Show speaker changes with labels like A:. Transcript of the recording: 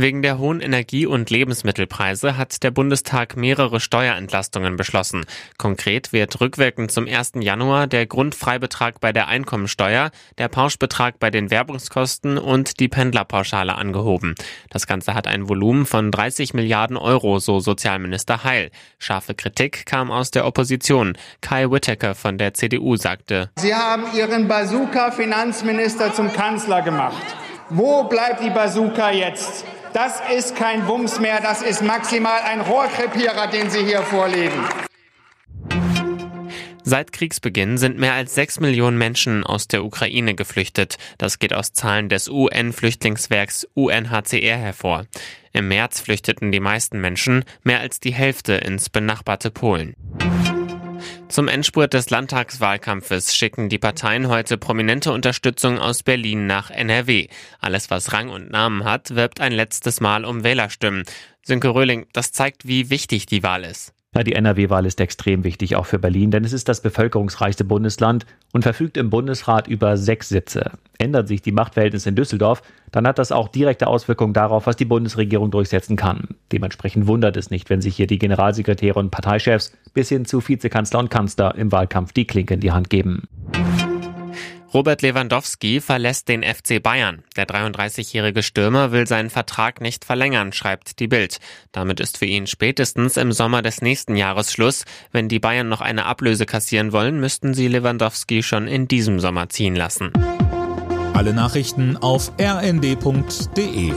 A: Wegen der hohen Energie- und Lebensmittelpreise hat der Bundestag mehrere Steuerentlastungen beschlossen. Konkret wird rückwirkend zum 1. Januar der Grundfreibetrag bei der Einkommensteuer, der Pauschbetrag bei den Werbungskosten und die Pendlerpauschale angehoben. Das Ganze hat ein Volumen von 30 Milliarden Euro, so Sozialminister Heil. Scharfe Kritik kam aus der Opposition. Kai Whittaker von der CDU sagte,
B: Sie haben Ihren Bazooka-Finanzminister zum Kanzler gemacht. Wo bleibt die Bazooka jetzt? Das ist kein Wumms mehr, das ist maximal ein Rohrkrepierer, den Sie hier vorlegen.
A: Seit Kriegsbeginn sind mehr als sechs Millionen Menschen aus der Ukraine geflüchtet. Das geht aus Zahlen des UN-Flüchtlingswerks UNHCR hervor. Im März flüchteten die meisten Menschen, mehr als die Hälfte, ins benachbarte Polen. Zum Endspurt des Landtagswahlkampfes schicken die Parteien heute prominente Unterstützung aus Berlin nach NRW. Alles, was Rang und Namen hat, wirbt ein letztes Mal um Wählerstimmen. Sönke Röhling, das zeigt, wie wichtig die Wahl ist.
C: Die NRW-Wahl ist extrem wichtig, auch für Berlin, denn es ist das bevölkerungsreichste Bundesland und verfügt im Bundesrat über sechs Sitze. Ändern sich die Machtverhältnisse in Düsseldorf, dann hat das auch direkte Auswirkungen darauf, was die Bundesregierung durchsetzen kann. Dementsprechend wundert es nicht, wenn sich hier die Generalsekretäre und Parteichefs bis hin zu Vizekanzler und Kanzler im Wahlkampf die Klinke in die Hand geben.
A: Robert Lewandowski verlässt den FC Bayern. Der 33-jährige Stürmer will seinen Vertrag nicht verlängern, schreibt die Bild. Damit ist für ihn spätestens im Sommer des nächsten Jahres Schluss. Wenn die Bayern noch eine Ablöse kassieren wollen, müssten sie Lewandowski schon in diesem Sommer ziehen lassen.
D: Alle Nachrichten auf rnd.de